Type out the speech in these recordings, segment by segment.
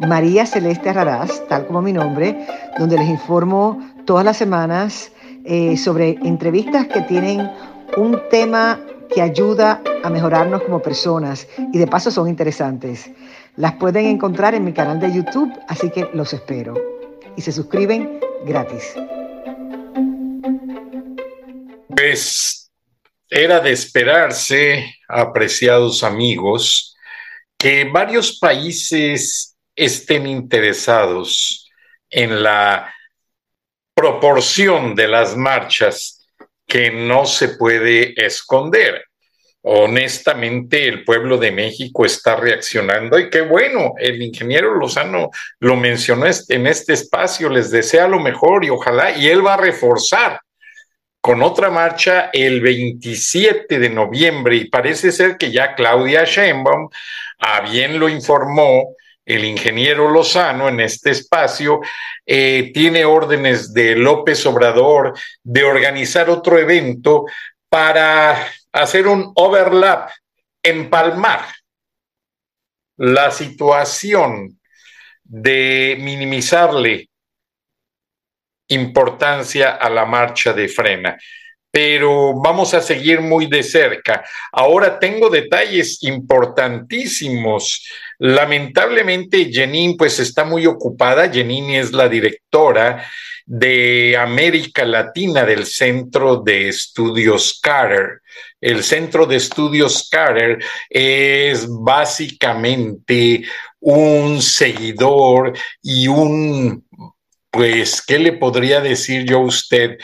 María Celeste Raraz, tal como mi nombre, donde les informo todas las semanas eh, sobre entrevistas que tienen un tema que ayuda a mejorarnos como personas y de paso son interesantes. Las pueden encontrar en mi canal de YouTube, así que los espero. Y se suscriben gratis. Pues era de esperarse, apreciados amigos, que varios países estén interesados en la proporción de las marchas que no se puede esconder. Honestamente, el pueblo de México está reaccionando y qué bueno, el ingeniero Lozano lo mencionó en este espacio, les desea lo mejor y ojalá, y él va a reforzar con otra marcha el 27 de noviembre y parece ser que ya Claudia Sheinbaum a bien lo informó el ingeniero Lozano en este espacio, eh, tiene órdenes de López Obrador de organizar otro evento para hacer un overlap, empalmar la situación de minimizarle importancia a la marcha de frena. Pero vamos a seguir muy de cerca. Ahora tengo detalles importantísimos. Lamentablemente, Jenin pues está muy ocupada. Jenin es la directora de América Latina del Centro de Estudios Carter. El Centro de Estudios Carter es básicamente un seguidor y un pues, ¿qué le podría decir yo a usted?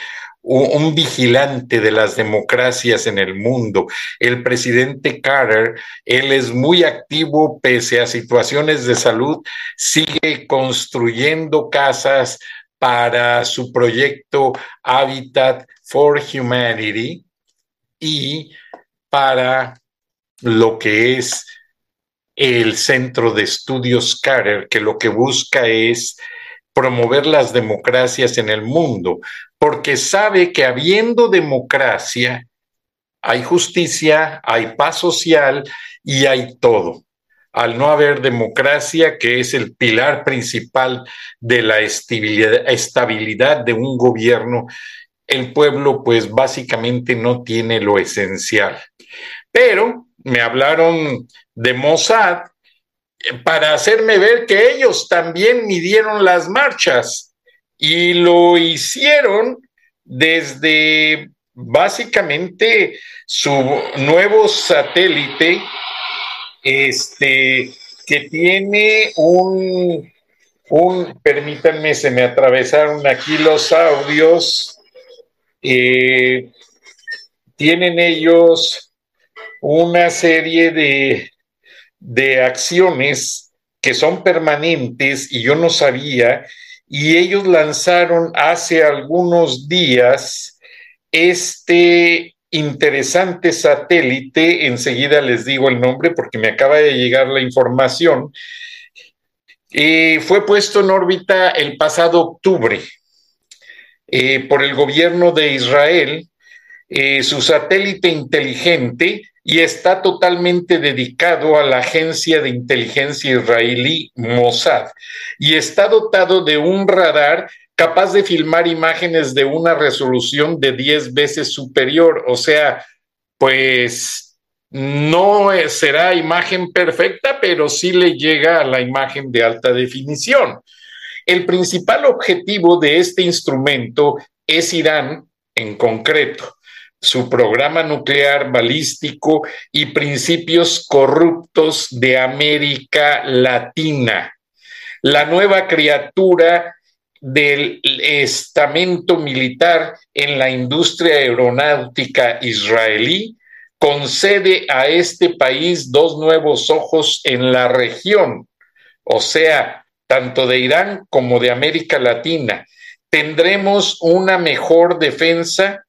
Un, vigilante de las democracias en el mundo. El presidente Carter, él es muy activo pese a situaciones de salud, sigue construyendo casas para su proyecto Habitat for Humanity y para lo que es el Centro de Estudios Carter, que lo que busca es promover las democracias en el mundo, porque sabe que habiendo democracia, hay justicia, hay paz social y hay todo. Al no haber democracia, que es el pilar principal de la estabilidad de un gobierno, el pueblo pues básicamente no tiene lo esencial. Pero me hablaron de Mossad para hacerme ver que ellos también midieron las marchas y lo hicieron desde básicamente su nuevo satélite, este, que tiene un, un, permítanme, se me atravesaron aquí los audios, eh, tienen ellos una serie de, de acciones que son permanentes y yo no sabía, y ellos lanzaron hace algunos días este interesante satélite, enseguida les digo el nombre porque me acaba de llegar la información, eh, fue puesto en órbita el pasado octubre eh, por el gobierno de Israel, eh, su satélite inteligente y está totalmente dedicado a la agencia de inteligencia israelí Mossad y está dotado de un radar capaz de filmar imágenes de una resolución de 10 veces superior, o sea, pues no será imagen perfecta, pero sí le llega a la imagen de alta definición. El principal objetivo de este instrumento es Irán en concreto su programa nuclear balístico y principios corruptos de América Latina. La nueva criatura del estamento militar en la industria aeronáutica israelí concede a este país dos nuevos ojos en la región, o sea, tanto de Irán como de América Latina. Tendremos una mejor defensa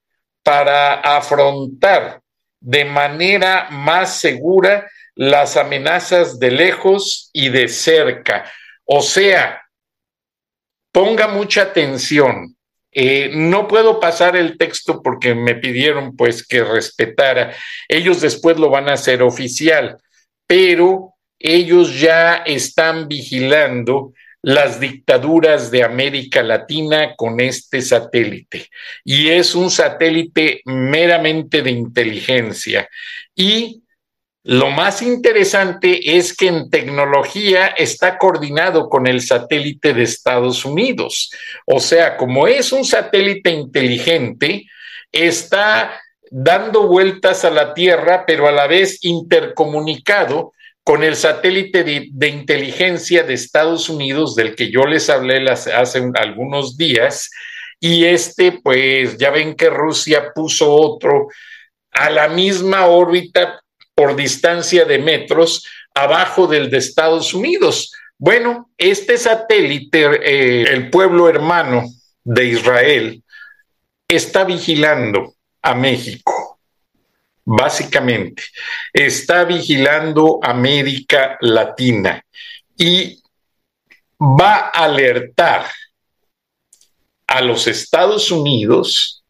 para afrontar de manera más segura las amenazas de lejos y de cerca. O sea, ponga mucha atención. Eh, no puedo pasar el texto porque me pidieron pues que respetara. Ellos después lo van a hacer oficial, pero ellos ya están vigilando las dictaduras de América Latina con este satélite. Y es un satélite meramente de inteligencia. Y lo más interesante es que en tecnología está coordinado con el satélite de Estados Unidos. O sea, como es un satélite inteligente, está dando vueltas a la Tierra, pero a la vez intercomunicado con el satélite de, inteligencia de Estados Unidos, del que yo les hablé hace algunos días, y este, pues ya ven que Rusia puso otro a la misma órbita por distancia de metros abajo del de Estados Unidos. Bueno, este satélite, eh, el pueblo hermano de Israel, está vigilando a México básicamente. Está vigilando América Latina y va a alertar a los Estados Unidos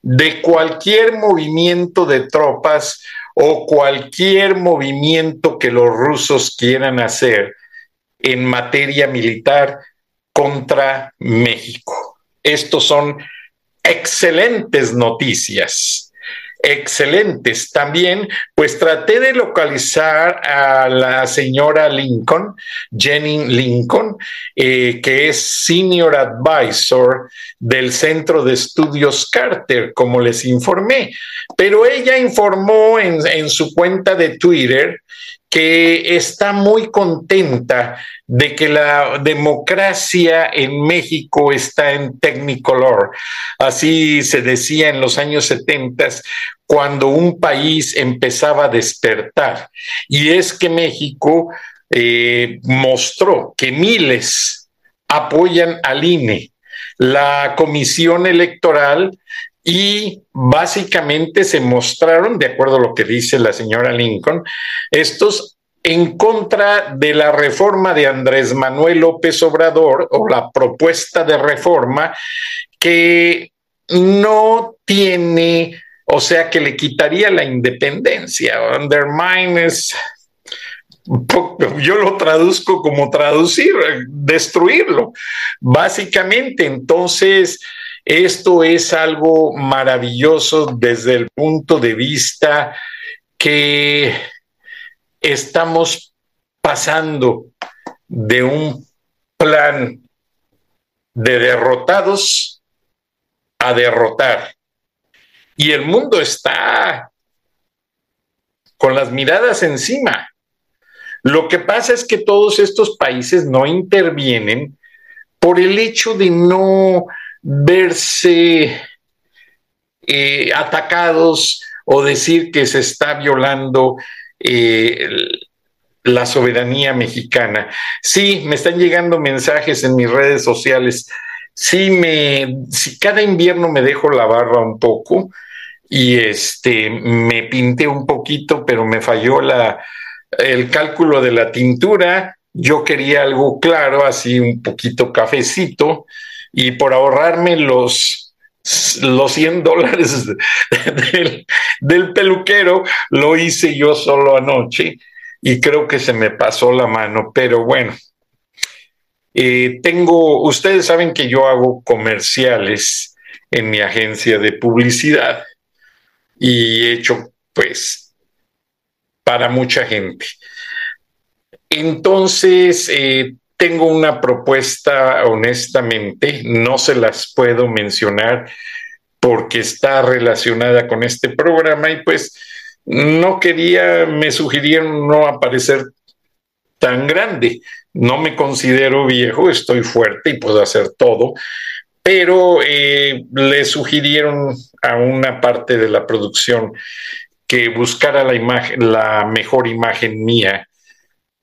de cualquier movimiento de tropas o cualquier movimiento que los rusos quieran hacer en materia militar contra México. Estos son excelentes noticias excelentes. También, pues traté de localizar a la señora Lincoln, Jenny Lincoln, eh, que es Senior Advisor del Centro de Estudios Carter, como les informé. Pero ella informó en, en su cuenta de Twitter que está muy contenta de que la democracia en México está en Technicolor. Así se decía en los años 70 cuando un país empezaba a despertar. Y es que México eh, mostró que miles apoyan al INE. La comisión electoral y básicamente se mostraron, de acuerdo a lo que dice la señora Lincoln, estos en contra de la reforma de Andrés Manuel López Obrador o la propuesta de reforma que no tiene, o sea, que le quitaría la independencia. Undermine es, yo lo traduzco como traducir, destruirlo, básicamente. Entonces, esto es algo maravilloso desde el punto de vista que estamos pasando de un plan de derrotados a derrotar. Y el mundo está con las miradas encima. Lo que pasa es que todos estos países no intervienen por el hecho de no verse eh, atacados o decir que se está violando eh, la soberanía mexicana. Sí, me están llegando mensajes en mis redes sociales. Sí, me, cada invierno me dejo la barba un poco y este, me pinté un poquito, pero me falló la, el cálculo de la tintura. Yo quería algo claro, así un poquito cafecito y por ahorrarme los, los 100 dólares del, peluquero, lo hice yo solo anoche y creo que se me pasó la mano, pero bueno. Eh, tengo, ustedes saben que yo hago comerciales en mi agencia de publicidad y he hecho pues para mucha gente. Entonces, eh, tengo una propuesta, honestamente, no se las puedo mencionar porque está relacionada con este programa y pues no quería, me sugirieron no aparecer tan grande. No me considero viejo, estoy fuerte y puedo hacer todo, pero eh, le sugirieron a una parte de la producción que buscara la imagen, la mejor imagen mía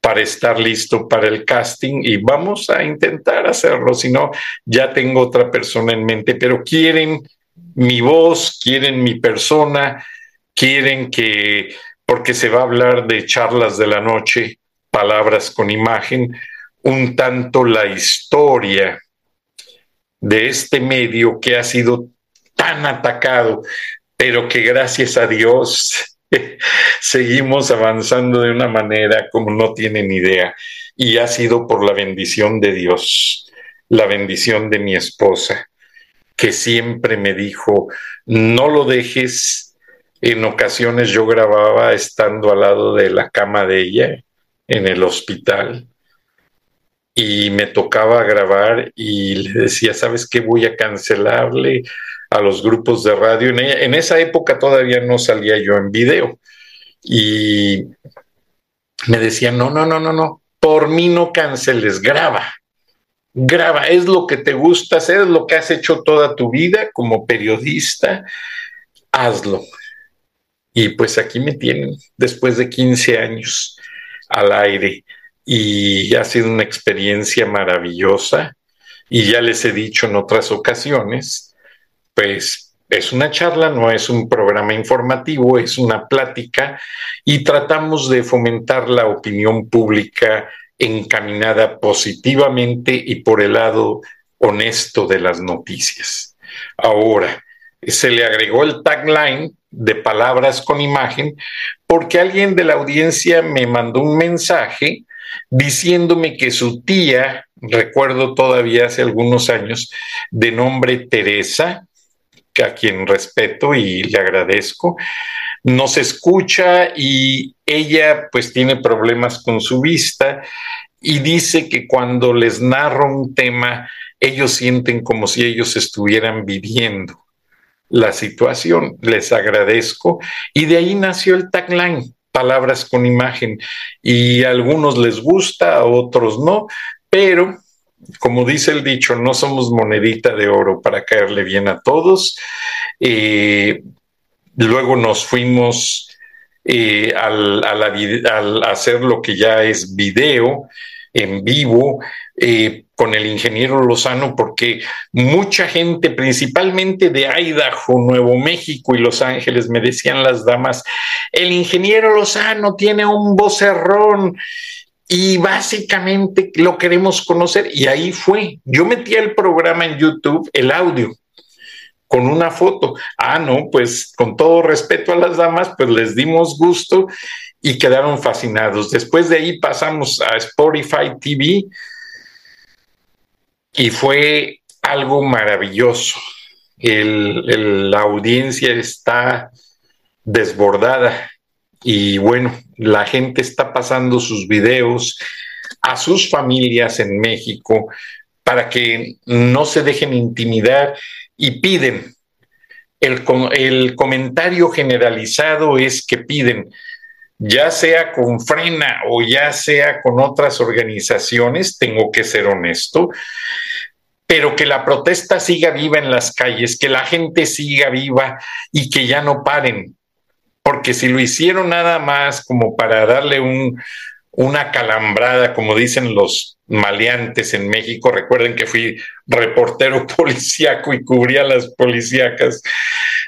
para estar listo para el casting y vamos a intentar hacerlo, si no, ya tengo otra persona en mente, pero quieren mi voz, quieren mi persona, quieren que, porque se va a hablar de charlas de la noche, palabras con imagen, un tanto la historia de este medio que ha sido tan atacado, pero que gracias a Dios seguimos avanzando de una manera como no tienen idea. Y ha sido por la bendición de Dios, la bendición de mi esposa, que siempre me dijo, no lo dejes. En ocasiones yo grababa estando al lado de la cama de ella en el hospital y me tocaba grabar y le decía, ¿sabes qué? Voy a cancelarle a los grupos de radio. En, esa época todavía no salía yo en video y me decían, no, no, no, no, no, por mí no canceles, graba, graba, es lo que te gusta hacer, es lo que has hecho toda tu vida como periodista, hazlo. Y pues aquí me tienen después de 15 años al aire y ha sido una experiencia maravillosa y ya les he dicho en otras ocasiones, pues es una charla, no es un programa informativo, es una plática y tratamos de fomentar la opinión pública encaminada positivamente y por el lado honesto de las noticias. Ahora, se le agregó el tagline de palabras con imagen porque alguien de la audiencia me mandó un mensaje diciéndome que su tía, recuerdo todavía hace algunos años, de nombre Teresa, a quien respeto y le agradezco, nos escucha y ella pues tiene problemas con su vista y dice que cuando les narro un tema, ellos sienten como si ellos estuvieran viviendo la situación. Les agradezco. Y de ahí nació el tagline, palabras con imagen. Y a algunos les gusta, a otros no, pero como dice el dicho, no somos monedita de oro para caerle bien a todos. Eh, luego nos fuimos eh, al, hacer lo que ya es video en vivo. Eh, con el ingeniero Lozano porque mucha gente, principalmente de Idaho, Nuevo México y Los Ángeles, me decían las damas, el ingeniero Lozano tiene un vocerrón y básicamente lo queremos conocer y ahí fue. Yo metí el programa en YouTube, el audio con una foto. Ah, no, pues con todo respeto a las damas, pues les dimos gusto y quedaron fascinados. Después de ahí pasamos a Spotify TV, y fue algo maravilloso. la audiencia está desbordada y bueno, la gente está pasando sus videos a sus familias en México para que no se dejen intimidar y piden. El, el comentario generalizado es que piden, ya sea con Frena o ya sea con otras organizaciones, tengo que ser honesto, pero que la protesta siga viva en las calles, que la gente siga viva y que ya no paren, porque si lo hicieron nada más como para darle un, una calambrada, como dicen los maleantes en México, recuerden que fui reportero policíaco y cubría las policíacas.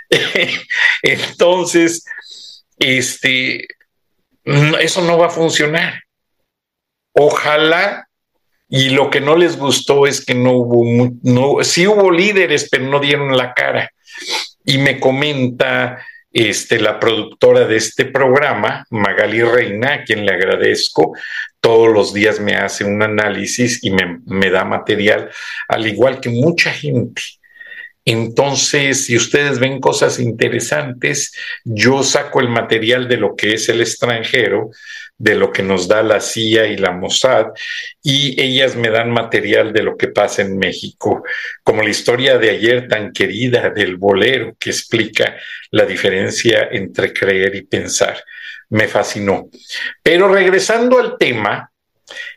Entonces, este, eso no va a funcionar. Ojalá y lo que no les gustó es que no hubo, no, sí hubo líderes, pero no dieron la cara. Y me comenta este, la productora de este programa, Magali Reina, a quien le agradezco, todos los días me hace un análisis y me, me da material, al igual que mucha gente. Entonces, si ustedes ven cosas interesantes, yo saco el material de lo que es el extranjero, de lo que nos da la CIA y la Mossad, y ellas me dan material de lo que pasa en México, como la historia de ayer tan querida del bolero que explica la diferencia entre creer y pensar. Me fascinó. Pero regresando al tema,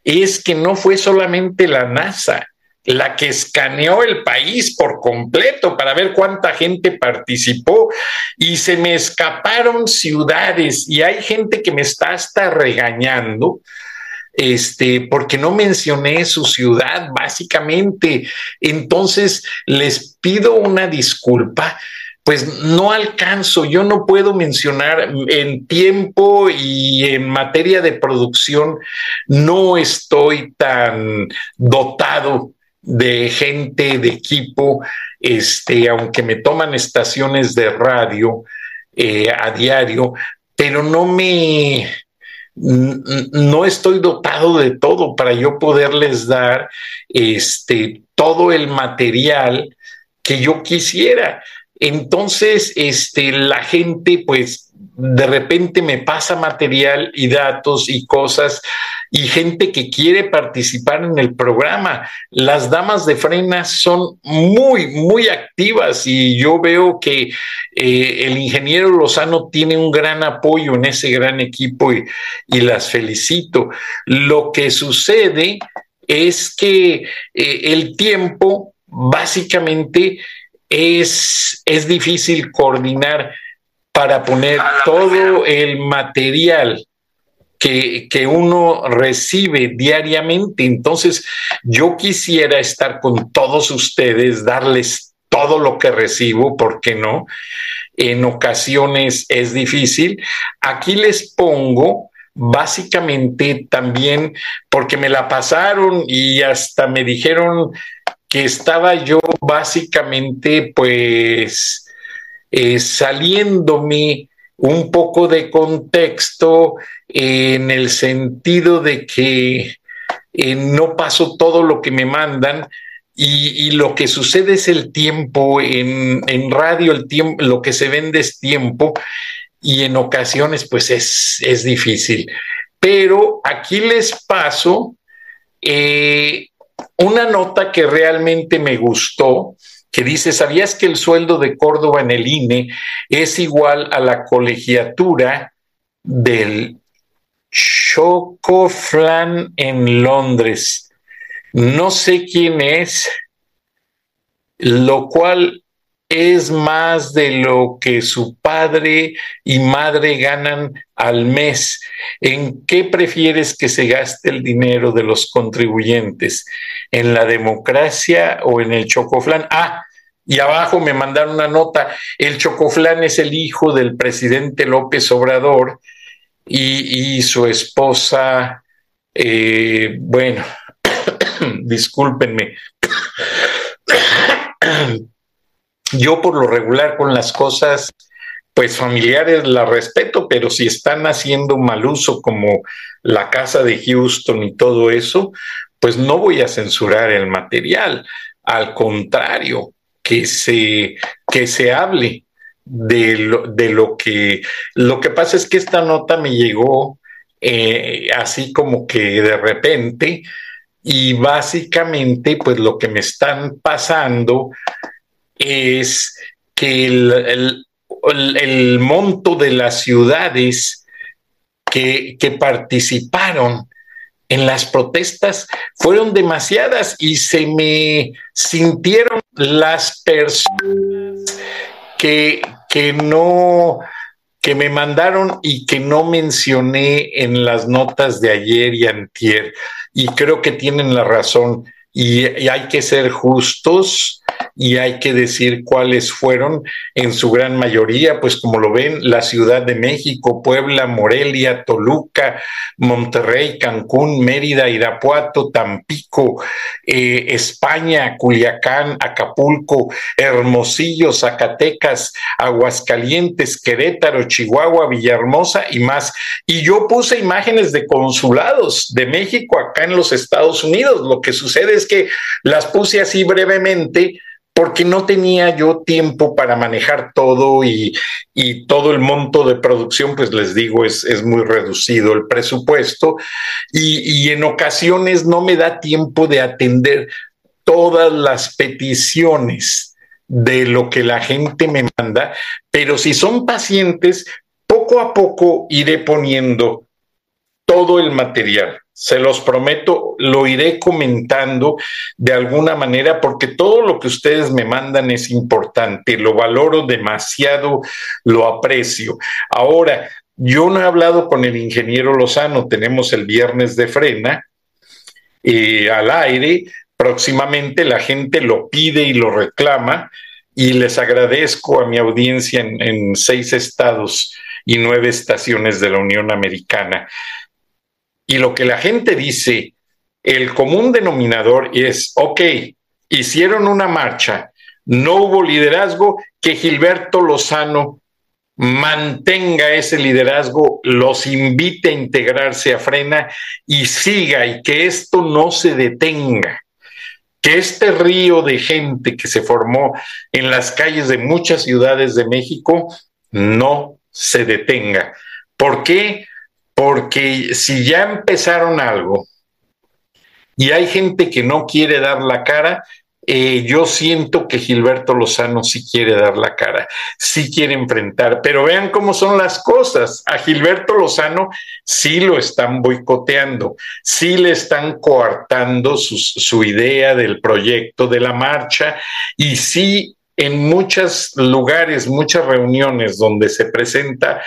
es que no fue solamente la NASA la que escaneó el país por completo para ver cuánta gente participó y se me escaparon ciudades y hay gente que me está hasta regañando este, porque no mencioné su ciudad, básicamente. Entonces, les pido una disculpa pues no alcanzo, yo no puedo mencionar en tiempo y en materia de producción, no estoy tan dotado de gente, de equipo, este, aunque me toman estaciones de radio eh, a diario, pero no me, no estoy dotado de todo para yo poderles dar este, todo el material que yo quisiera. Entonces, este, la gente, pues, de repente me pasa material y datos y cosas y gente que quiere participar en el programa. Las damas de frenas son muy, muy activas y yo veo que eh, el ingeniero Lozano tiene un gran apoyo en ese gran equipo y, y las felicito. Lo que sucede es que eh, el tiempo básicamente es, es difícil coordinar para poner todo el material que, que, uno recibe diariamente. Entonces, yo quisiera estar con todos ustedes, darles todo lo que recibo, ¿por qué no? En ocasiones es difícil. Aquí les pongo básicamente también porque me la pasaron y hasta me dijeron que estaba yo básicamente pues eh, saliéndome un poco de contexto en el sentido de que eh, no paso todo lo que me mandan y, lo que sucede es el tiempo en, radio, el tiempo, lo que se vende es tiempo y en ocasiones pues es, es difícil. Pero aquí les paso eh, una nota que realmente me gustó, que dice, ¿sabías que el sueldo de Córdoba en el INE es igual a la colegiatura del Chocoflan en Londres? No sé quién es, lo cual es más de lo que su padre y madre ganan al mes. ¿En qué prefieres que se gaste el dinero de los contribuyentes? ¿En la democracia o en el chocoflán? Ah, y abajo me mandaron una nota. El chocoflán es el hijo del presidente López Obrador y, su esposa, eh, bueno, discúlpenme. Yo por lo regular con las cosas, pues familiares las respeto, pero si están haciendo mal uso como la casa de Houston y todo eso, pues no voy a censurar el material. Al contrario, que se, que se hable de lo, de lo que... Lo que pasa es que esta nota me llegó eh, así como que de repente y básicamente pues lo que me están pasando es que el, monto de las ciudades que, que participaron en las protestas fueron demasiadas y se me sintieron las personas que, que no, que me mandaron y que no mencioné en las notas de ayer y antier. Y creo que tienen la razón. Y hay que ser justos y hay que decir cuáles fueron en su gran mayoría, pues como lo ven, la Ciudad de México, Puebla, Morelia, Toluca, Monterrey, Cancún, Mérida, Irapuato, Tampico, eh, España, Culiacán, Acapulco, Hermosillo, Zacatecas, Aguascalientes, Querétaro, Chihuahua, Villahermosa y más. Y yo puse imágenes de consulados de México acá en los Estados Unidos. Lo que sucede es que las puse así brevemente porque no tenía yo tiempo para manejar todo y, todo el monto de producción, pues les digo, es, muy reducido el presupuesto. Y en ocasiones no me da tiempo de atender todas las peticiones de lo que la gente me manda, pero si son pacientes, poco a poco iré poniendo todo el material se los prometo, lo iré comentando de alguna manera porque todo lo que ustedes me mandan es importante, lo valoro demasiado, lo aprecio. Ahora, Yo no he hablado con el ingeniero Lozano, tenemos el viernes de frena eh, al aire, próximamente la gente lo pide y lo reclama y les agradezco a mi audiencia en, seis estados y nueve estaciones de la Unión Americana. Y lo que la gente dice, el común denominador es, ok, hicieron una marcha, no hubo liderazgo, que Gilberto Lozano mantenga ese liderazgo, los invite a integrarse a Frena y siga y que esto no se detenga que este río de gente que se formó en las calles de muchas ciudades de México no se detenga. ¿Por qué? Porque si ya empezaron algo y hay gente que no quiere dar la cara, eh, yo siento que Gilberto Lozano sí quiere dar la cara, sí quiere enfrentar, pero vean cómo son las cosas. A Gilberto Lozano sí lo están boicoteando, sí le están coartando su idea del proyecto de la marcha y sí en muchos lugares, muchas reuniones donde se presenta,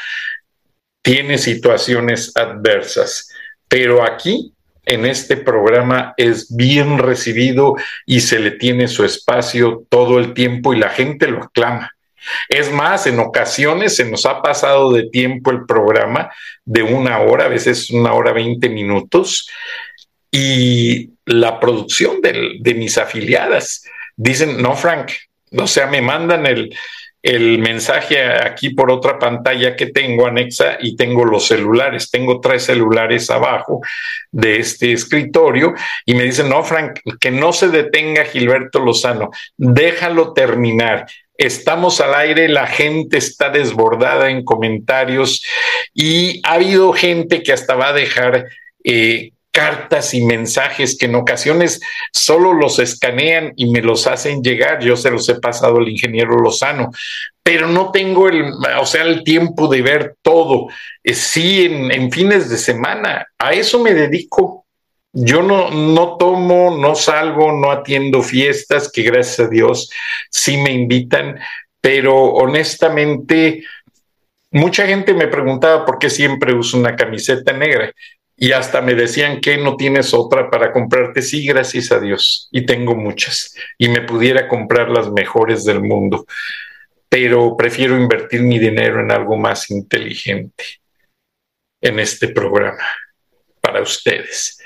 tiene situaciones adversas. Pero aquí en este programa es bien recibido y se le tiene su espacio todo el tiempo y la gente lo aclama. Es más, en ocasiones se nos ha pasado de tiempo el programa de una hora, a veces una hora veinte minutos, y la producción de mis afiliadas dicen, no, Frank, o sea, me mandan el, el mensaje aquí por otra pantalla que tengo anexa y tengo los celulares. Tengo tres celulares abajo de este escritorio y me dicen, no, Frank, que no se detenga Gilberto Lozano, déjalo terminar. Estamos al aire, la gente está desbordada en comentarios y ha habido gente que hasta va a dejar eh, cartas y mensajes que en ocasiones solo los escanean y me los hacen llegar. Yo se los he pasado al ingeniero Lozano, pero no tengo el, o sea, el tiempo de ver todo. Eh, sí, en, fines de semana, a eso me dedico. Yo no, no tomo, no salgo, no atiendo fiestas, que gracias a Dios sí me invitan, pero honestamente, mucha gente me preguntaba por qué siempre uso una camiseta negra y hasta me decían que no tienes otra para comprarte. Sí, gracias a Dios. Y tengo muchas. Y me pudiera comprar las mejores del mundo. Pero prefiero invertir mi dinero en algo más inteligente en este programa para ustedes.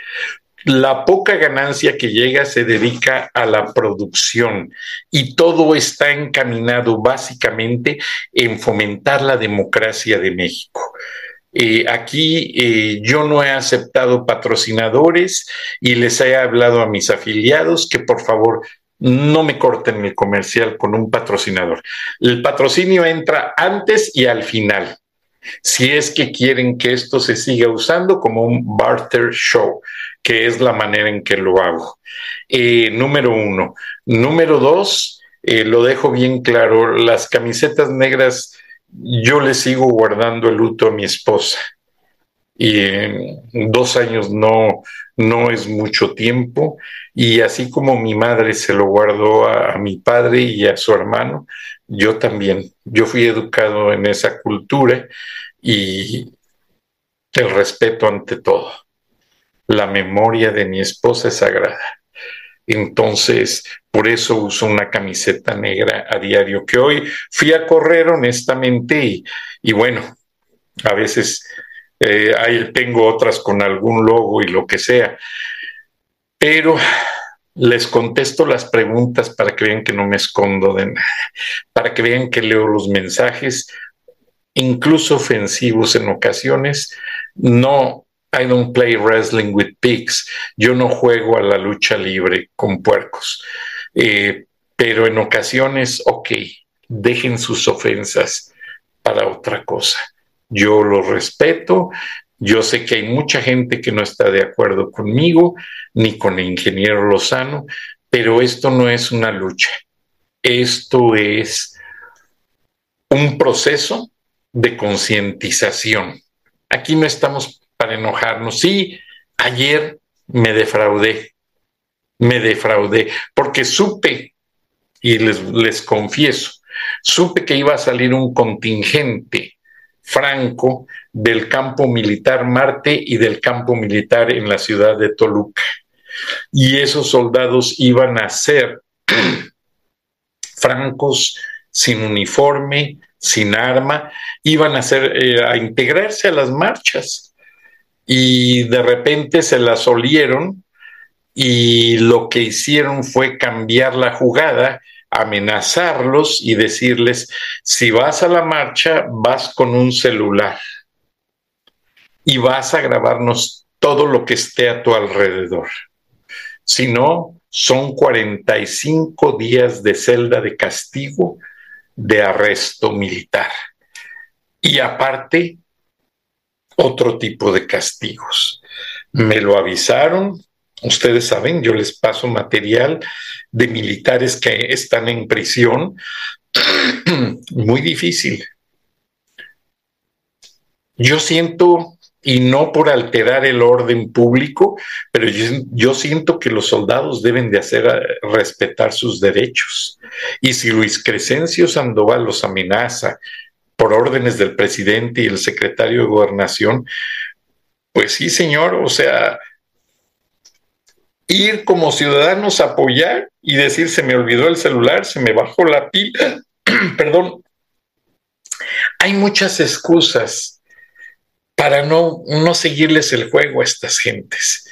La poca ganancia que llega se dedica a la producción y todo está encaminado básicamente en fomentar la democracia de México. Eh, aquí eh, yo no he aceptado patrocinadores y les he hablado a mis afiliados que por favor no me corten el comercial con un patrocinador. El patrocinio entra antes y al final, si es que quieren que esto se siga usando como un barter show, que es la manera en que lo hago. Eh, número uno. Número dos, lo dejo bien claro, las camisetas negras yo le sigo guardando el luto a mi esposa. Y dos años no, no es mucho tiempo. Y así como mi madre se lo guardó a, mi padre y a su hermano, yo también. Yo fui educado en esa cultura y el respeto ante todo. La memoria de mi esposa es sagrada. Entonces, por eso uso una camiseta negra a diario, que hoy fui a correr honestamente y, bueno, a veces eh, ahí tengo otras con algún logo y lo que sea, pero les contesto las preguntas para que vean que no me escondo de nada, para que vean que leo los mensajes, incluso ofensivos en ocasiones, no I don't play wrestling with pigs. Yo no juego a la lucha libre con puercos. Eh, pero en ocasiones, ok, dejen sus ofensas para otra cosa. Yo lo respeto. Yo sé que hay mucha gente que no está de acuerdo conmigo, ni con el ingeniero Lozano, pero esto no es una lucha. Esto es un proceso de concientización. Aquí no estamos enojarnos. Sí, ayer me defraudé, me defraudé, porque supe, y les, les confieso, supe que iba a salir un contingente franco del campo militar Marte y del campo militar en la ciudad de Toluca. Y esos soldados iban a ser francos, sin uniforme, sin arma, iban a, ser, eh, a integrarse a las marchas. Y de repente se las olieron y lo que hicieron fue cambiar la jugada, amenazarlos y decirles, si vas a la marcha, vas con un celular y vas a grabarnos todo lo que esté a tu alrededor. Si no, son 45 días de celda de castigo de arresto militar. Y aparte, otro tipo de castigos. Me lo avisaron, ustedes saben, yo les paso material de militares que están en prisión. Muy difícil. Yo siento y no por alterar el orden público, pero yo, siento que los soldados deben de hacer eh, respetar sus derechos. Y si Luis Crescencio Sandoval los amenaza por órdenes del presidente y el secretario de gobernación, pues sí, señor, o sea, ir como ciudadanos a apoyar y decir, se me olvidó el celular, se me bajó la pila, perdón. Hay muchas excusas para no, no seguirles el juego a estas gentes,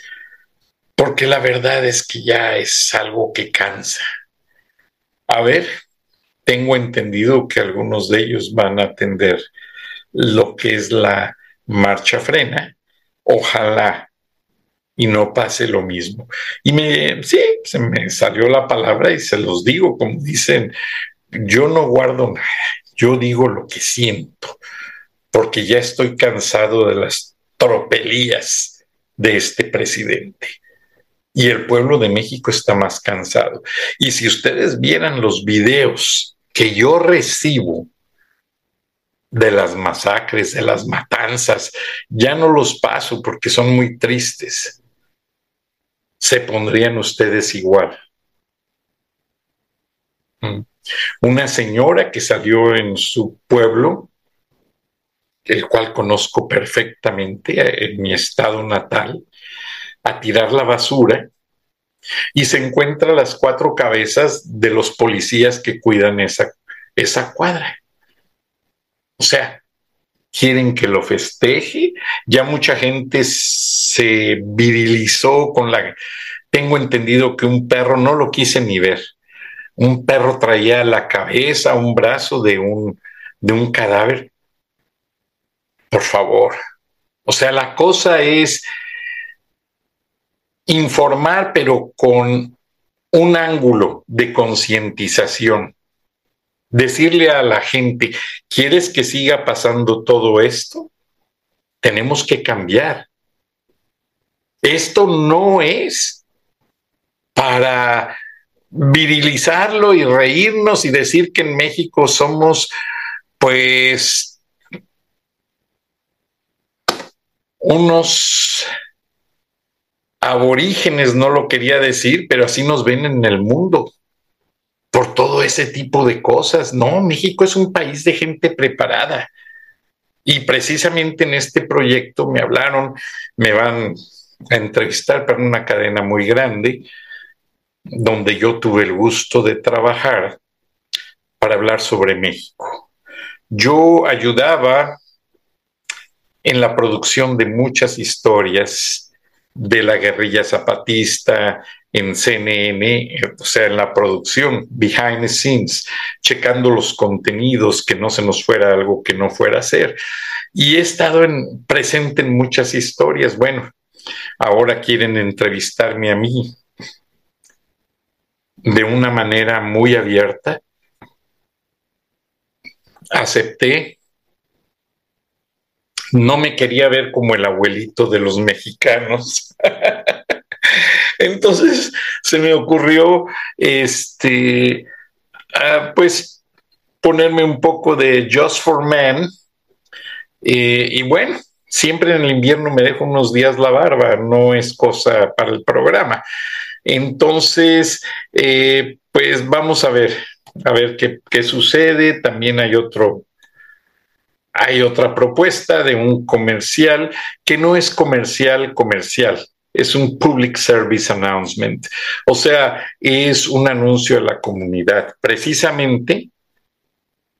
porque la verdad es que ya es algo que cansa. A ver, tengo entendido que algunos de ellos van a atender lo que es la marcha frena. Ojalá y no pase lo mismo. Y me, sí, se me salió la palabra y se los digo, como dicen, yo no guardo nada, yo digo lo que siento porque ya estoy cansado de las tropelías de este presidente. Y el pueblo de México está más cansado. Y si ustedes vieran los videos que yo recibo de las masacres, de las matanzas, ya no los paso porque son muy tristes. Se pondrían ustedes igual. Mm. Una señora que salió en su pueblo el cual conozco perfectamente en mi estado natal, a tirar la basura y se encuentra las cuatro cabezas de los policías que cuidan esa, esa cuadra. O sea, quieren que lo festeje. Ya mucha gente se virilizó con la... Tengo entendido que un perro no lo quise ni ver. Un perro traía la cabeza, un brazo de un, de un cadáver por favor. O sea, la cosa es informar, pero con un ángulo de concientización. Decirle a la gente, ¿quieres que siga pasando todo esto? Tenemos que cambiar. Esto no es para virilizarlo y reírnos y decir que en México somos pues unos aborígenes, no lo quería decir, pero así nos ven en el mundo por todo ese tipo de cosas. No, México es un país de gente preparada. Y precisamente en este proyecto me hablaron, me van a entrevistar para una cadena muy grande, donde yo tuve el gusto de trabajar para hablar sobre México. Yo ayudaba en la producción de muchas historias de la guerrilla zapatista en CNN, o sea, en la producción, behind the scenes, checando los contenidos, que no se nos fuera algo que no fuera a ser. Y he estado en, presente en muchas historias. Bueno, ahora quieren entrevistarme a mí de una manera muy abierta. Acepté no me quería ver como el abuelito de los mexicanos. Entonces se me ocurrió, este, ah, pues, ponerme un poco de Just for Men. Eh, y bueno, siempre en el invierno me dejo unos días la barba, no es cosa para el programa. Entonces, eh, pues vamos a ver, a ver qué, qué sucede. También hay otro hay otra propuesta de un comercial que no es comercial comercial, es un public service announcement, o sea, es un anuncio a la comunidad, precisamente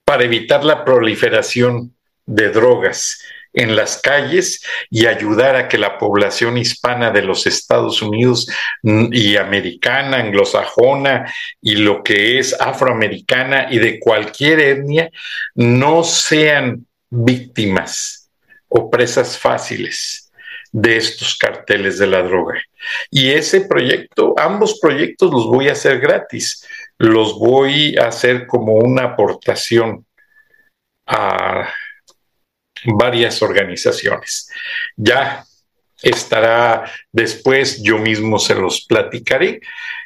para evitar la proliferación de drogas en las calles y ayudar a que la población hispana de los Estados Unidos y americana, anglosajona y lo que es afroamericana y de cualquier etnia no sean víctimas o presas fáciles de estos carteles de la droga. Y ese proyecto, ambos proyectos los voy a hacer gratis, los voy a hacer como una aportación a varias organizaciones. Ya estará después, yo mismo se los platicaré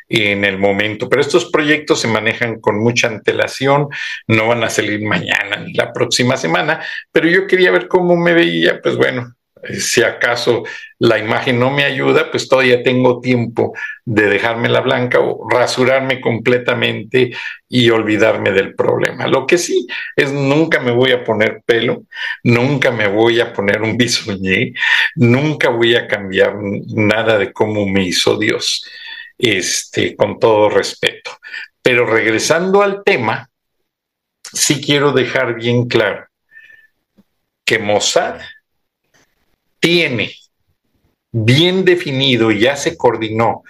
en el momento, pero estos proyectos se manejan con mucha antelación, no van a salir mañana ni la próxima semana, pero yo quería ver cómo me veía, pues bueno, si acaso la imagen no me ayuda, pues todavía tengo tiempo de dejarme la blanca o rasurarme completamente y olvidarme del problema. Lo que sí es nunca me voy a poner pelo, nunca me voy a poner un bisoñé, nunca voy a cambiar nada de cómo me hizo Dios, este, con todo respeto. Pero regresando al tema, sí quiero dejar bien claro que Mossad tiene bien definido y ya se coordinó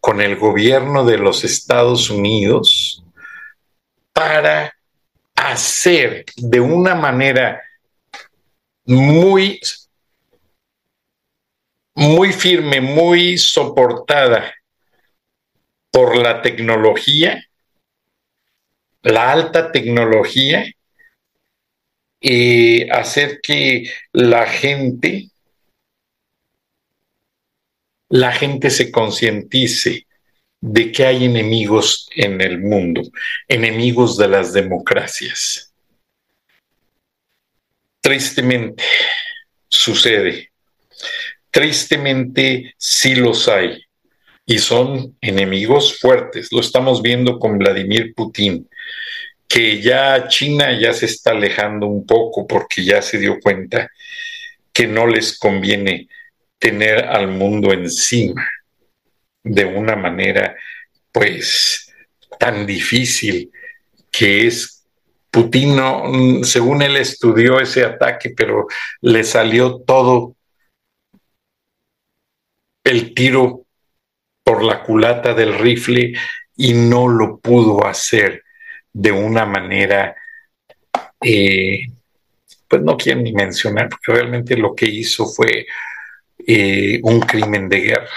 con el gobierno de los Estados Unidos para hacer de una manera muy, muy firme, muy soportada por la tecnología, la alta tecnología, y hacer que la gente la gente se concientice de que hay enemigos en el mundo, enemigos de las democracias. Tristemente sucede, tristemente sí los hay y son enemigos fuertes. Lo estamos viendo con Vladimir Putin, que ya China ya se está alejando un poco porque ya se dio cuenta que no les conviene tener al mundo encima de una manera pues tan difícil que es Putin. No, según él estudió ese ataque, pero le salió todo el tiro por la culata del rifle y no lo pudo hacer de una manera, eh, pues no quiero ni mencionar, porque realmente lo que hizo fue eh, un crimen de guerra.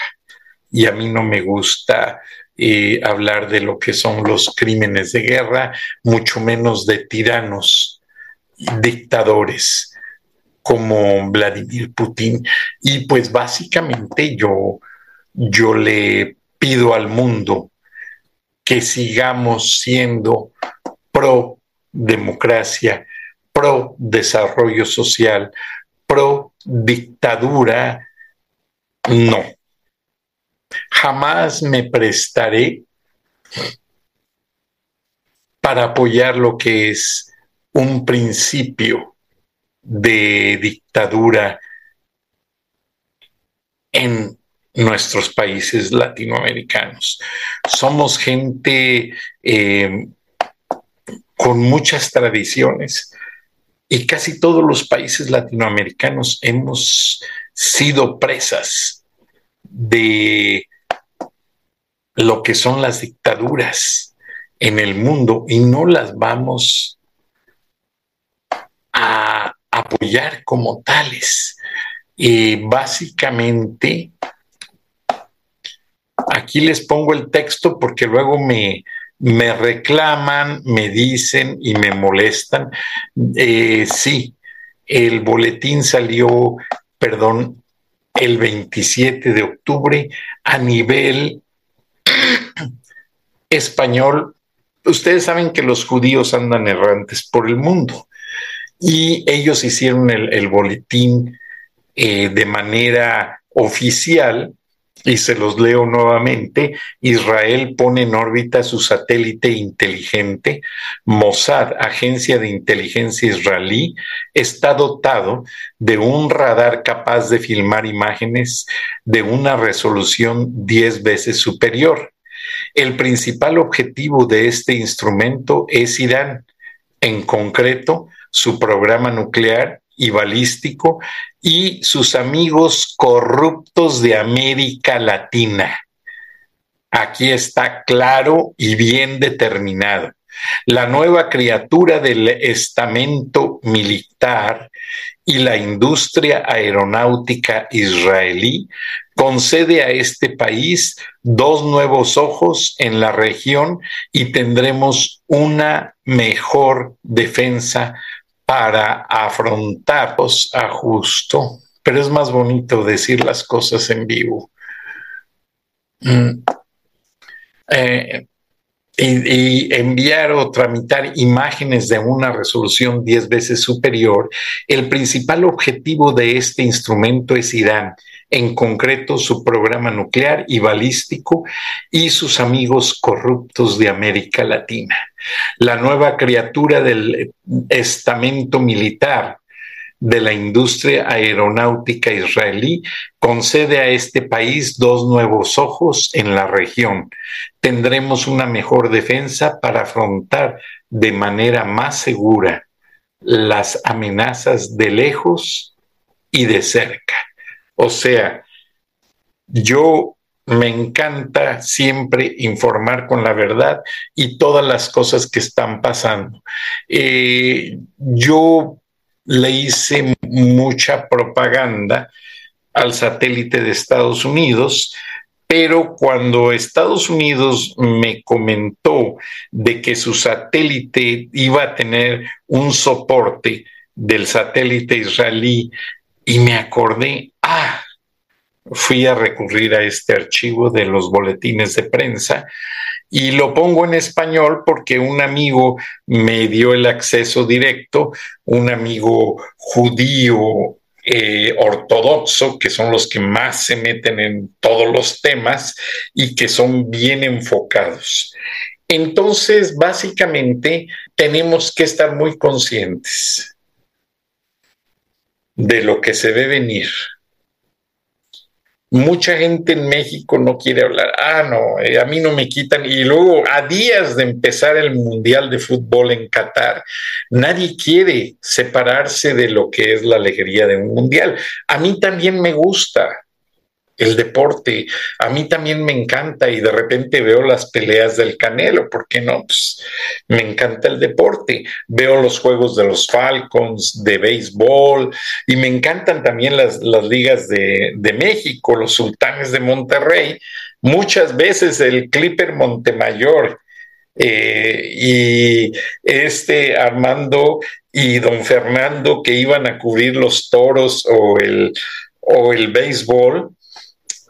Y a mí no me gusta eh, hablar de lo que son los crímenes de guerra, mucho menos de tiranos, dictadores como Vladimir Putin. Y pues básicamente yo, yo le pido al mundo que sigamos siendo pro democracia, pro desarrollo social, pro dictadura no. Jamás me prestaré para apoyar lo que es un principio de dictadura en nuestros países latinoamericanos. Somos gente eh, con muchas tradiciones y casi todos los países latinoamericanos hemos sido presas de lo que son las dictaduras en el mundo y no las vamos a apoyar como tales. Y básicamente, aquí les pongo el texto porque luego me, me reclaman, me dicen y me molestan. Eh, sí, el boletín salió perdón, el 27 de octubre a nivel español. Ustedes saben que los judíos andan errantes por el mundo y ellos hicieron el, boletín eh, de manera oficial y se los leo nuevamente, Israel pone en órbita su satélite inteligente. Mossad, agencia de inteligencia israelí, está dotado de un radar capaz de filmar imágenes de una resolución 10 veces superior. El principal objetivo de este instrumento es Irán, en concreto su programa nuclear y balístico y sus amigos corruptos de América Latina. Aquí está claro y bien determinado. La nueva criatura del estamento militar y la industria aeronáutica israelí concede a este país dos nuevos ojos en la región y tendremos una mejor defensa para afrontarlos a justo, pero es más bonito decir las cosas en vivo. Mm. Eh, y, enviar o tramitar imágenes de una resolución diez veces superior, el principal objetivo de este instrumento es Irán, en concreto su programa nuclear y balístico y sus amigos corruptos de América Latina. La nueva criatura del estamento militar de la industria aeronáutica israelí concede a este país dos nuevos ojos en la región. Tendremos una mejor defensa para afrontar de manera más segura las amenazas de lejos y de cerca. O sea, yo me encanta siempre informar con la verdad y todas las cosas que están pasando. Eh, yo le hice mucha propaganda al satélite de Estados Unidos, pero cuando Estados Unidos me comentó de que su satélite iba a tener un soporte del satélite israelí y me acordé, fui a recurrir a este archivo de los boletines de prensa y lo pongo en español porque un amigo me dio el acceso directo, un amigo judío eh, ortodoxo, que son los que más se meten en todos los temas y que son bien enfocados. Entonces, básicamente, tenemos que estar muy conscientes de lo que se ve venir Mucha gente en México no quiere hablar. Ah, no, eh, a mí no me quitan. Y luego, a días de empezar el Mundial de Fútbol en Qatar, nadie quiere separarse de lo que es la alegría de un Mundial. A mí también me gusta el deporte. A mí también me encanta y de repente veo las peleas del Canelo, ¿por qué no? Pues me encanta el deporte. Veo los juegos de los Falcons, de béisbol y me encantan también las, ligas de, México, los Sultanes de Monterrey. Muchas veces el Clipper Montemayor eh, y este Armando y don Fernando que iban a cubrir los toros o el, o el béisbol,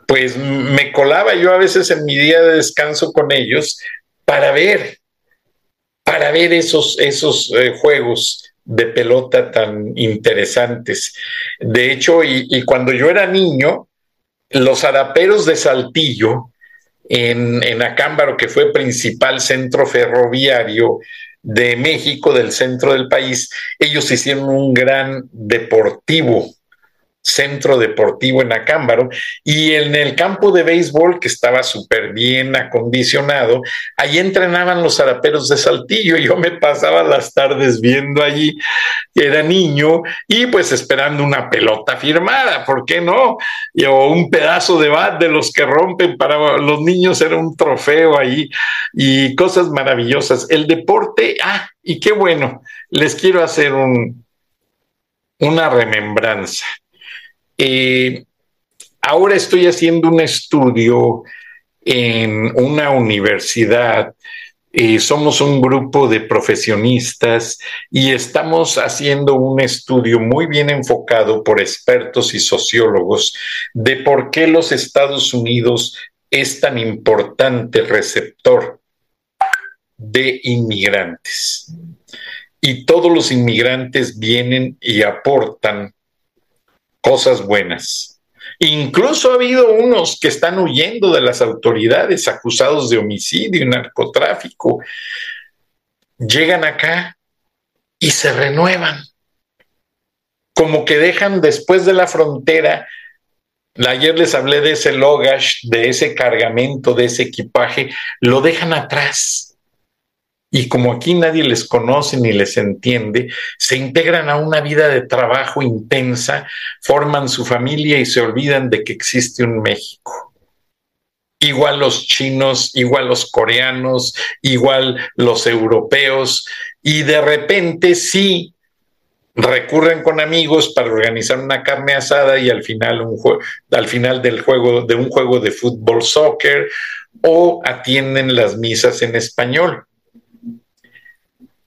pues me colaba yo a veces en mi día de descanso con ellos para ver, para ver esos, esos eh, juegos de pelota tan interesantes. De hecho, y, cuando yo era niño, los araperos de Saltillo, en, en Acámbaro, que fue principal centro ferroviario de México, del centro del país, ellos hicieron un gran deportivo centro deportivo en Acámbaro y en el campo de béisbol que estaba súper bien acondicionado, ahí entrenaban los zaraperos de Saltillo. Yo me pasaba las tardes viendo allí, era niño y pues esperando una pelota firmada, ¿por qué no? o un pedazo de bat de los que rompen para los niños era un trofeo ahí y cosas maravillosas. El deporte, ah, y qué bueno, les quiero hacer un, una remembranza. Eh, ahora estoy haciendo un estudio en una universidad. Somos un grupo de profesionistas y estamos haciendo un estudio muy bien enfocado por expertos y sociólogos de por qué los Estados Unidos es tan importante receptor de inmigrantes. Y todos los inmigrantes vienen y aportan cosas buenas. Incluso ha habido unos que están huyendo de las autoridades acusados de homicidio y narcotráfico. Llegan acá y se renuevan. Como que dejan después de la frontera. Ayer les hablé de ese logash, de ese cargamento, de ese equipaje, lo dejan atrás y como aquí nadie les conoce ni les entiende, se integran a una vida de trabajo intensa, forman su familia y se olvidan de que existe un México. Igual los chinos, igual los coreanos, igual los europeos, y de repente sí recurren con amigos para organizar una carne asada y al final, un al final del juego de un juego de fútbol soccer o atienden las misas en español.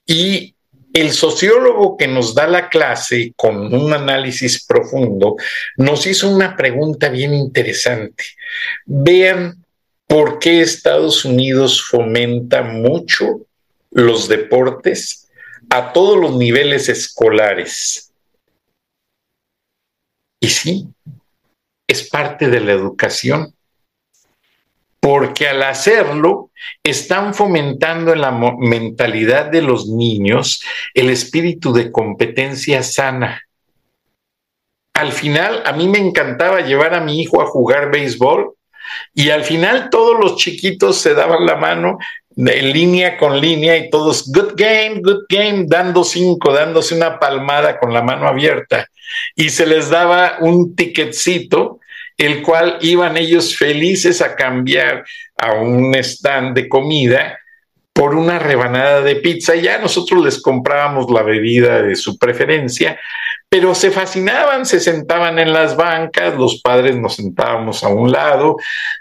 Y el sociólogo que nos da la clase con un análisis profundo nos hizo una pregunta bien interesante. Vean por qué Estados Unidos fomenta mucho los deportes a todos los niveles escolares. Y sí, es parte de la educación porque al hacerlo están fomentando en la mentalidad de los niños el espíritu de competencia sana. Al final, a mí me encantaba llevar a mi hijo a jugar béisbol y al final todos los chiquitos se daban la mano en línea con línea y todos, good game, good game, dando cinco, dándose una palmada con la mano abierta. Y se les daba un ticketcito el cual iban ellos felices a cambiar a un stand de comida por una rebanada de pizza. Ya nosotros les comprábamos la bebida de su preferencia, pero se fascinaban, se sentaban en las bancas, los padres nos sentábamos a un lado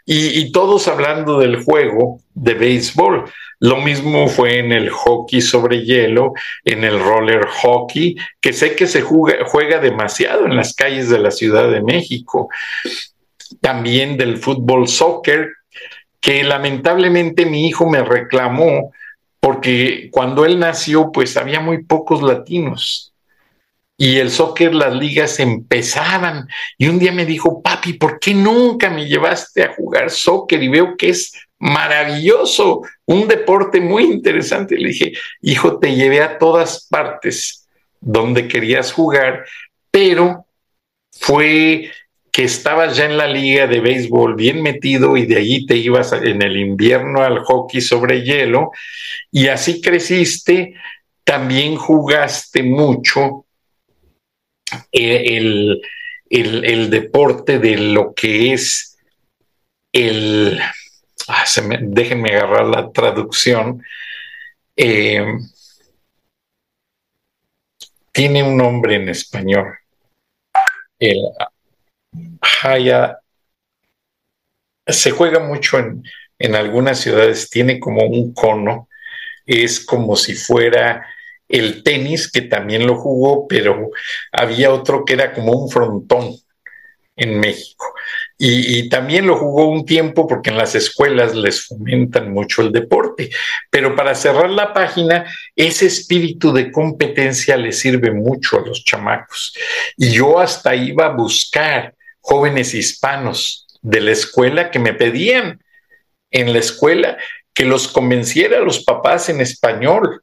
y, todos hablando del juego de béisbol. Lo mismo fue en el hockey sobre hielo, en el roller hockey, que sé que se juega, demasiado en las calles de la Ciudad de México. También del fútbol soccer, que lamentablemente mi hijo me reclamó porque cuando él nació, pues había muy pocos latinos y el soccer, las ligas empezaban. Y un día me dijo, papi, ¿por qué nunca me llevaste a jugar soccer? Y veo que es maravilloso, un deporte muy interesante. Le dije, hijo, te llevé a todas partes donde querías jugar, pero fue que estabas ya en la liga de béisbol bien metido y de allí te ibas en el invierno al hockey sobre hielo y así creciste, también jugaste mucho el, deporte de lo que es el, ah, déjenme agarrar la traducción, eh, tiene un nombre en español. El Haya se juega mucho en, en algunas ciudades, tiene como un cono, es como si fuera el tenis, que también lo jugó, pero había otro que era como un frontón en México. Y, también lo jugó un tiempo porque en las escuelas les fomentan mucho el deporte. Pero para cerrar la página, ese espíritu de competencia le sirve mucho a los chamacos. Y yo hasta iba a buscar jóvenes hispanos de la escuela que me pedían en la escuela que los convenciera a los papás en español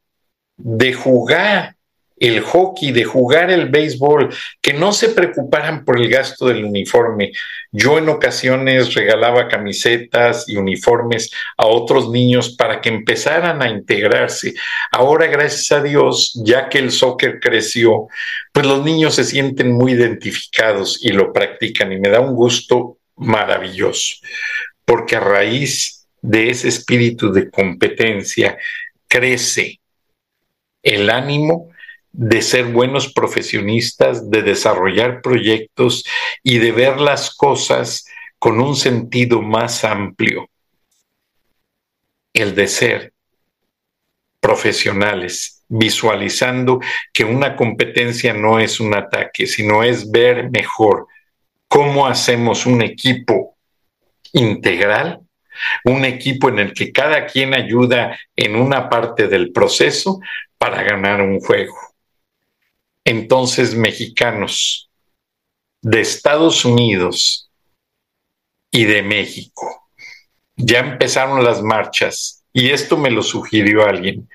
de jugar el hockey, de jugar el béisbol, que no se preocuparan por el gasto del uniforme. Yo en ocasiones regalaba camisetas y uniformes a otros niños para que empezaran a integrarse. Ahora, gracias a Dios, ya que el soccer creció, pues los niños se sienten muy identificados y lo practican y me da un gusto maravilloso, porque a raíz de ese espíritu de competencia crece el ánimo de ser buenos profesionistas, de desarrollar proyectos y de ver las cosas con un sentido más amplio. El de ser profesionales, visualizando que una competencia no es un ataque, sino es ver mejor cómo hacemos un equipo integral un equipo en el que cada quien ayuda en una parte del proceso para ganar un juego. Entonces, mexicanos de Estados Unidos y de México. Ya empezaron las marchas y esto me lo sugirió alguien.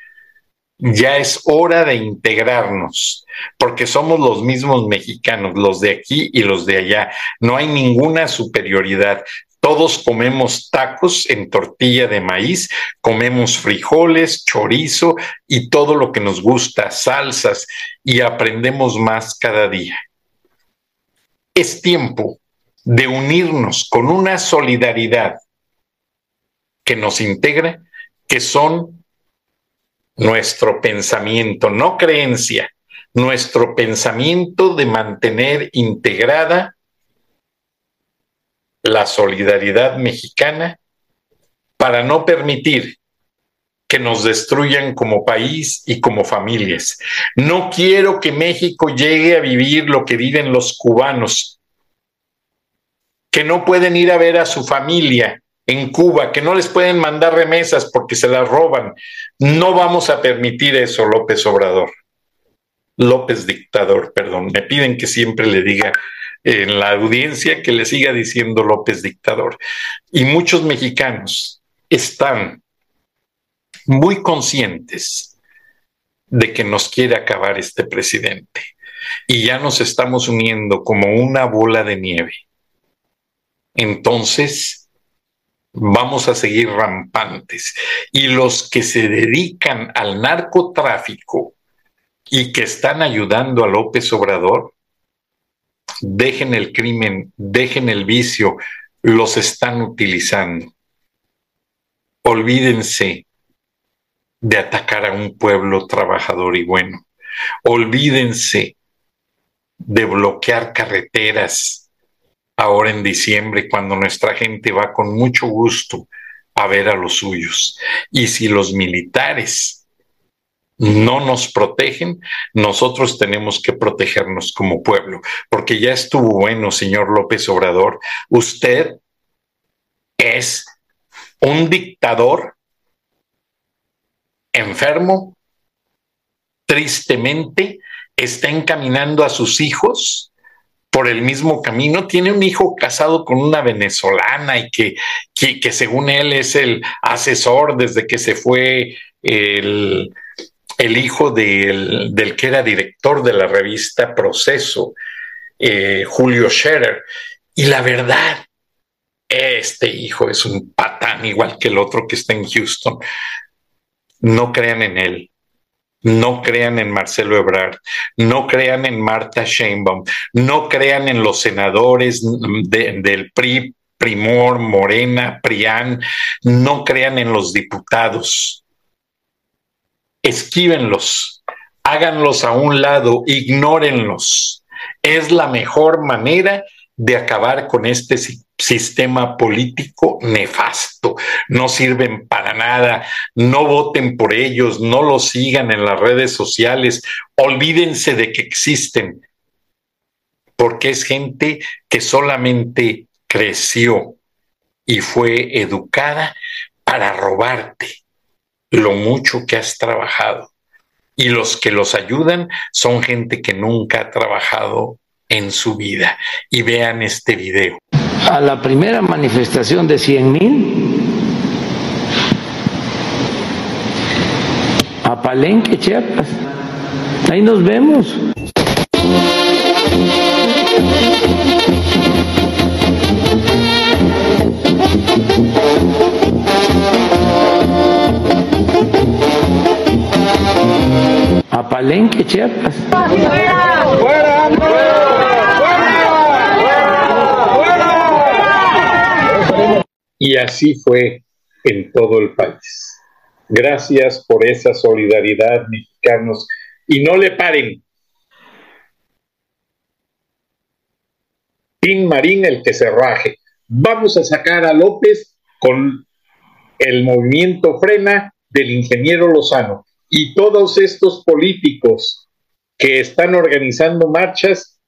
Ya es hora de integrarnos, porque somos los mismos mexicanos, los de aquí y los de allá. No hay ninguna superioridad. Todos comemos tacos en tortilla de maíz, comemos frijoles, chorizo y todo lo que nos gusta, salsas, y aprendemos más cada día. Es tiempo de unirnos con una solidaridad que nos integra, que son nuestro pensamiento, no creencia, nuestro pensamiento de mantener integrada la solidaridad mexicana para no permitir que nos destruyan como país y como familias. No quiero que México llegue a vivir lo que viven los cubanos, que no pueden ir a ver a su familia en Cuba, que no les pueden mandar remesas porque se las roban. No vamos a permitir eso, López Obrador. López dictador, perdón. Me piden que siempre le diga en la audiencia que le siga diciendo López dictador. Y muchos mexicanos están muy conscientes de que nos quiere acabar este presidente. Y ya nos estamos uniendo como una bola de nieve. Entonces, vamos a seguir rampantes. Y los que se dedican al narcotráfico y que están ayudando a López Obrador, dejen el crimen, dejen el vicio, los están utilizando. Olvídense de atacar a un pueblo trabajador y bueno. Olvídense de bloquear carreteras ahora en diciembre cuando nuestra gente va con mucho gusto a ver a los suyos. Y si los militares no nos protegen, nosotros tenemos que protegernos como pueblo, porque ya estuvo bueno, señor López Obrador, usted es un dictador enfermo, tristemente, está encaminando a sus hijos por el mismo camino. Tiene un hijo casado con una venezolana y que, que, que según él es el asesor desde que se fue el el hijo del, que era director de la revista Proceso, eh, Julio Scherer. Y la verdad, este hijo es un patán igual que el otro que está en Houston. No crean en él. No crean en Marcelo Ebrard, no crean en Marta Sheinbaum, no crean en los senadores del PRI, Primor, Morena, Prián, no crean en los diputados esquívenlos, háganlos a un lado, ignórenlos. Es la mejor manera de acabar con este sistema político nefasto. No sirven para nada, no voten por ellos, no los sigan en las redes sociales, olvídense de que existen, porque es gente que solamente creció y fue educada para robarte lo mucho que has trabajado. Y los que los ayudan son gente que nunca ha trabajado en su vida. Y vean este video. A la primera manifestación de 100 mil, a Palenque, Chiapas. Ahí nos vemos. A Palenque, Chiapas. Y así fue en todo el país. Gracias por esa solidaridad, mexicanos. Y no le paren. Tim Marín, el que se raje. Vamos a sacar a López con el movimiento frena del ingeniero Lozano y todos estos políticos que están organizando marchas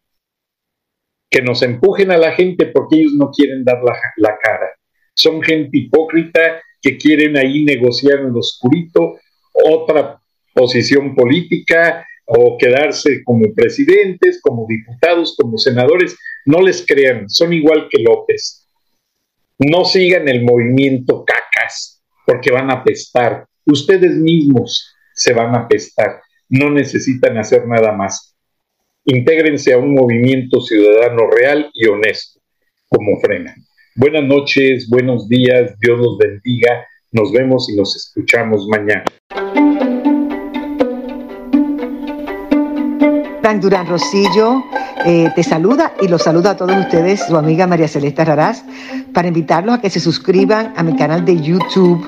que nos empujen a la gente porque ellos no quieren dar la, cara. Son gente hipócrita que quieren ahí negociar en lo oscurito otra posición política o quedarse como presidentes, como diputados, como senadores. No les crean, son igual que López. No sigan el movimiento cacas, porque van a apestar. Ustedes mismos se van a apestar. No necesitan hacer nada más. Intégrense a un movimiento ciudadano real y honesto, como frena. Buenas noches, buenos días, Dios los bendiga. Nos vemos y nos escuchamos mañana. Frank Durán Rosillo eh, te saluda y los saluda a todos ustedes, su amiga María Celeste Raraz, para invitarlos a que se suscriban a mi canal de YouTube.